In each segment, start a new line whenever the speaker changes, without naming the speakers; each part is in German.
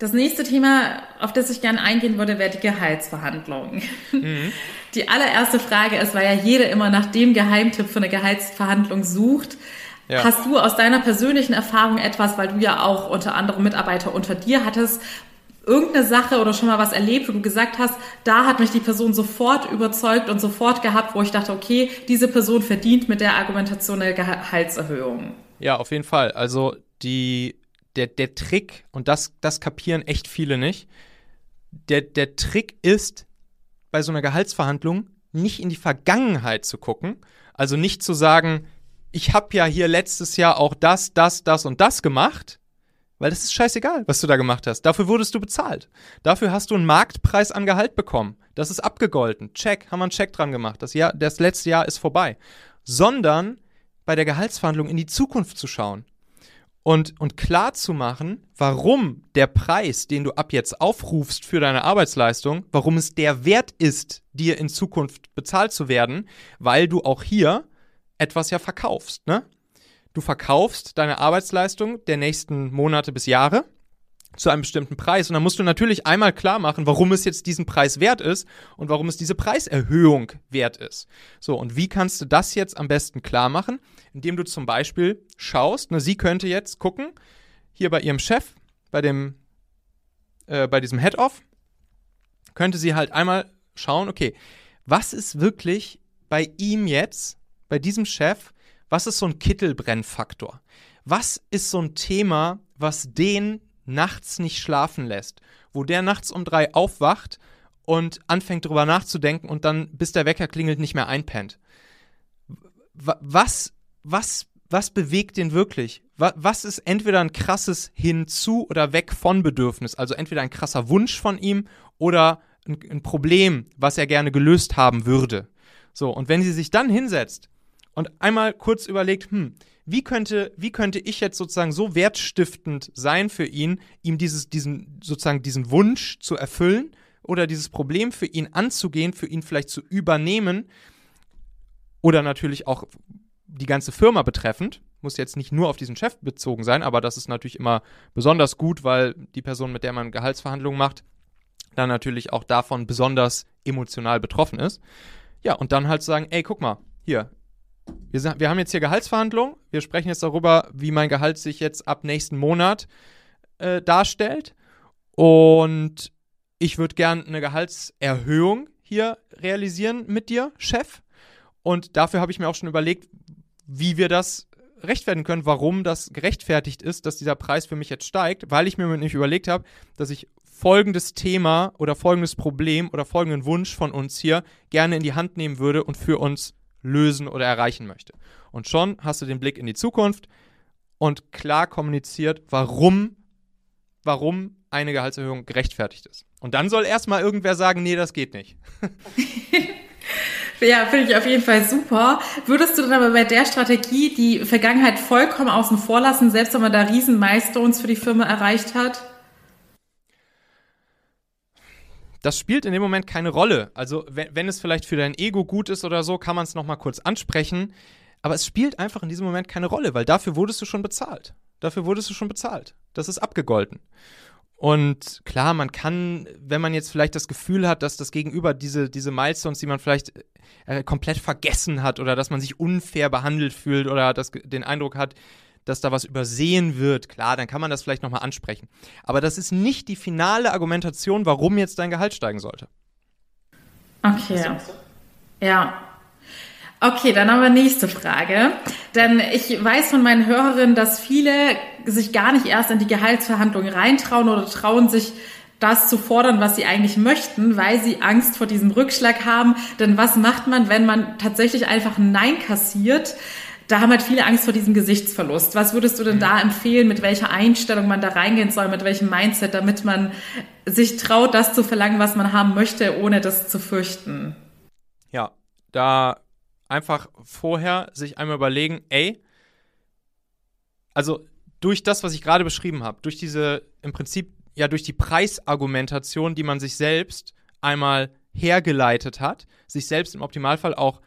Das nächste Thema, auf das ich gerne eingehen würde, wäre die Gehaltsverhandlung. Mhm. Die allererste Frage ist, weil ja jeder immer nach dem Geheimtipp für eine Gehaltsverhandlung sucht. Ja. Hast du aus deiner persönlichen Erfahrung etwas, weil du ja auch unter anderem Mitarbeiter unter dir hattest, irgendeine Sache oder schon mal was erlebt, wo du gesagt hast, da hat mich die Person sofort überzeugt und sofort gehabt, wo ich dachte, okay, diese Person verdient mit der Argumentation eine Gehaltserhöhung?
Ja, auf jeden Fall. Also die der, der Trick, und das, das kapieren echt viele nicht, der, der Trick ist, bei so einer Gehaltsverhandlung nicht in die Vergangenheit zu gucken, also nicht zu sagen, ich habe ja hier letztes Jahr auch das, das, das und das gemacht, weil das ist scheißegal, was du da gemacht hast. Dafür wurdest du bezahlt. Dafür hast du einen Marktpreis an Gehalt bekommen. Das ist abgegolten. Check, haben wir einen Check dran gemacht. Das, Jahr, das letzte Jahr ist vorbei. Sondern bei der Gehaltsverhandlung in die Zukunft zu schauen und, und klar zu machen, warum der Preis, den du ab jetzt aufrufst für deine Arbeitsleistung, warum es der Wert ist, dir in Zukunft bezahlt zu werden, weil du auch hier etwas ja verkaufst. Ne? Du verkaufst deine Arbeitsleistung der nächsten Monate bis Jahre zu einem bestimmten Preis. Und dann musst du natürlich einmal klar machen, warum es jetzt diesen Preis wert ist und warum es diese Preiserhöhung wert ist. So, und wie kannst du das jetzt am besten klar machen? Indem du zum Beispiel schaust, ne, sie könnte jetzt gucken, hier bei ihrem Chef, bei dem, äh, bei diesem Head-Off, könnte sie halt einmal schauen, okay, was ist wirklich bei ihm jetzt, bei diesem Chef, was ist so ein Kittelbrennfaktor? Was ist so ein Thema, was den nachts nicht schlafen lässt, wo der nachts um drei aufwacht und anfängt drüber nachzudenken und dann, bis der Wecker klingelt, nicht mehr einpennt. Was, was, was bewegt den wirklich? Was ist entweder ein krasses Hinzu- oder Weg von Bedürfnis? Also entweder ein krasser Wunsch von ihm oder ein, ein Problem, was er gerne gelöst haben würde. So, und wenn sie sich dann hinsetzt und einmal kurz überlegt, hm, wie könnte, wie könnte ich jetzt sozusagen so wertstiftend sein für ihn, ihm dieses, diesen, sozusagen diesen Wunsch zu erfüllen oder dieses Problem für ihn anzugehen, für ihn vielleicht zu übernehmen oder natürlich auch die ganze Firma betreffend. Muss jetzt nicht nur auf diesen Chef bezogen sein, aber das ist natürlich immer besonders gut, weil die Person, mit der man Gehaltsverhandlungen macht, dann natürlich auch davon besonders emotional betroffen ist. Ja, und dann halt sagen, ey, guck mal, hier, wir, wir haben jetzt hier Gehaltsverhandlungen. Wir sprechen jetzt darüber, wie mein Gehalt sich jetzt ab nächsten Monat äh, darstellt. Und ich würde gern eine Gehaltserhöhung hier realisieren mit dir, Chef. Und dafür habe ich mir auch schon überlegt, wie wir das rechtfertigen können, warum das gerechtfertigt ist, dass dieser Preis für mich jetzt steigt, weil ich mir nämlich überlegt habe, dass ich folgendes Thema oder folgendes Problem oder folgenden Wunsch von uns hier gerne in die Hand nehmen würde und für uns lösen oder erreichen möchte. Und schon hast du den Blick in die Zukunft und klar kommuniziert, warum, warum eine Gehaltserhöhung gerechtfertigt ist. Und dann soll erstmal irgendwer sagen, nee, das geht nicht.
Ja, finde ich auf jeden Fall super. Würdest du dann aber bei der Strategie die Vergangenheit vollkommen außen vor lassen, selbst wenn man da riesen Milestones für die Firma erreicht hat?
Das spielt in dem Moment keine Rolle. Also, wenn, wenn es vielleicht für dein Ego gut ist oder so, kann man es nochmal kurz ansprechen. Aber es spielt einfach in diesem Moment keine Rolle, weil dafür wurdest du schon bezahlt. Dafür wurdest du schon bezahlt. Das ist abgegolten. Und klar, man kann, wenn man jetzt vielleicht das Gefühl hat, dass das Gegenüber diese, diese Milestones, die man vielleicht äh, komplett vergessen hat oder dass man sich unfair behandelt fühlt oder das, den Eindruck hat, dass da was übersehen wird, klar, dann kann man das vielleicht nochmal ansprechen. Aber das ist nicht die finale Argumentation, warum jetzt dein Gehalt steigen sollte.
Okay. Ja. Okay, dann haben wir nächste Frage. Denn ich weiß von meinen Hörerinnen, dass viele sich gar nicht erst in die Gehaltsverhandlungen reintrauen oder trauen sich das zu fordern, was sie eigentlich möchten, weil sie Angst vor diesem Rückschlag haben. Denn was macht man, wenn man tatsächlich einfach ein Nein kassiert? Da haben halt viele Angst vor diesem Gesichtsverlust. Was würdest du denn mhm. da empfehlen, mit welcher Einstellung man da reingehen soll, mit welchem Mindset, damit man sich traut, das zu verlangen, was man haben möchte, ohne das zu fürchten?
Ja, da einfach vorher sich einmal überlegen, ey, also durch das, was ich gerade beschrieben habe, durch diese im Prinzip ja durch die Preisargumentation, die man sich selbst einmal hergeleitet hat, sich selbst im Optimalfall auch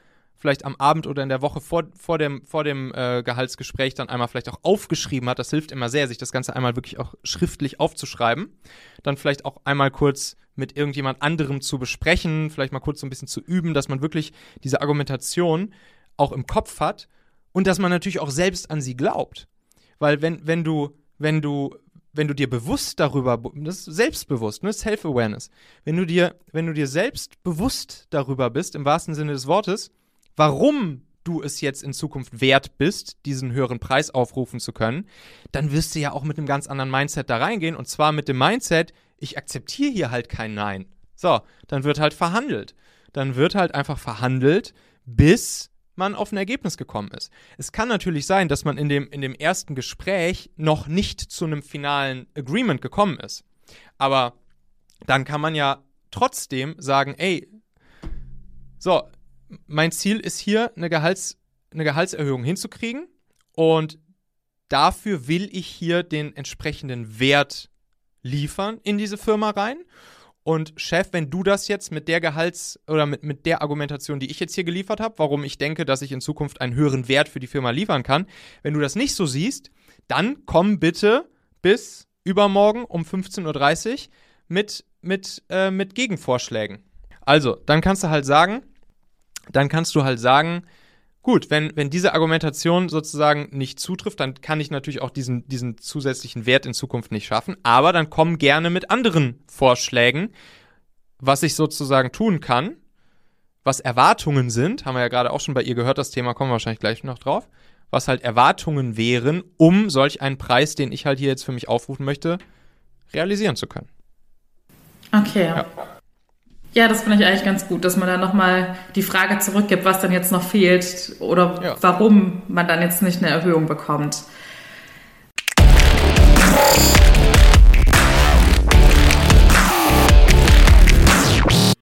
vielleicht am Abend oder in der Woche vor, vor dem, vor dem äh, Gehaltsgespräch dann einmal vielleicht auch aufgeschrieben hat. Das hilft immer sehr, sich das Ganze einmal wirklich auch schriftlich aufzuschreiben. Dann vielleicht auch einmal kurz mit irgendjemand anderem zu besprechen, vielleicht mal kurz so ein bisschen zu üben, dass man wirklich diese Argumentation auch im Kopf hat und dass man natürlich auch selbst an sie glaubt. Weil wenn, wenn du, wenn du, wenn du dir bewusst darüber, das ist selbstbewusst, ne, Self-Awareness, wenn du dir, wenn du dir selbst bewusst darüber bist, im wahrsten Sinne des Wortes, warum du es jetzt in Zukunft wert bist, diesen höheren Preis aufrufen zu können, dann wirst du ja auch mit einem ganz anderen Mindset da reingehen und zwar mit dem Mindset, ich akzeptiere hier halt kein Nein. So, dann wird halt verhandelt. Dann wird halt einfach verhandelt, bis man auf ein Ergebnis gekommen ist. Es kann natürlich sein, dass man in dem, in dem ersten Gespräch noch nicht zu einem finalen Agreement gekommen ist. Aber dann kann man ja trotzdem sagen, ey, so, mein Ziel ist hier, eine, Gehalts, eine Gehaltserhöhung hinzukriegen und dafür will ich hier den entsprechenden Wert liefern in diese Firma rein. Und Chef, wenn du das jetzt mit der Gehalts- oder mit, mit der Argumentation, die ich jetzt hier geliefert habe, warum ich denke, dass ich in Zukunft einen höheren Wert für die Firma liefern kann, wenn du das nicht so siehst, dann komm bitte bis übermorgen um 15.30 Uhr mit, mit, äh, mit Gegenvorschlägen. Also, dann kannst du halt sagen, dann kannst du halt sagen, gut, wenn, wenn diese Argumentation sozusagen nicht zutrifft, dann kann ich natürlich auch diesen, diesen zusätzlichen Wert in Zukunft nicht schaffen. Aber dann komm gerne mit anderen Vorschlägen, was ich sozusagen tun kann, was Erwartungen sind, haben wir ja gerade auch schon bei ihr gehört, das Thema kommen wir wahrscheinlich gleich noch drauf, was halt Erwartungen wären, um solch einen Preis, den ich halt hier jetzt für mich aufrufen möchte, realisieren zu können.
Okay. Ja. Ja, das finde ich eigentlich ganz gut, dass man dann nochmal die Frage zurückgibt, was dann jetzt noch fehlt oder ja. warum man dann jetzt nicht eine Erhöhung bekommt.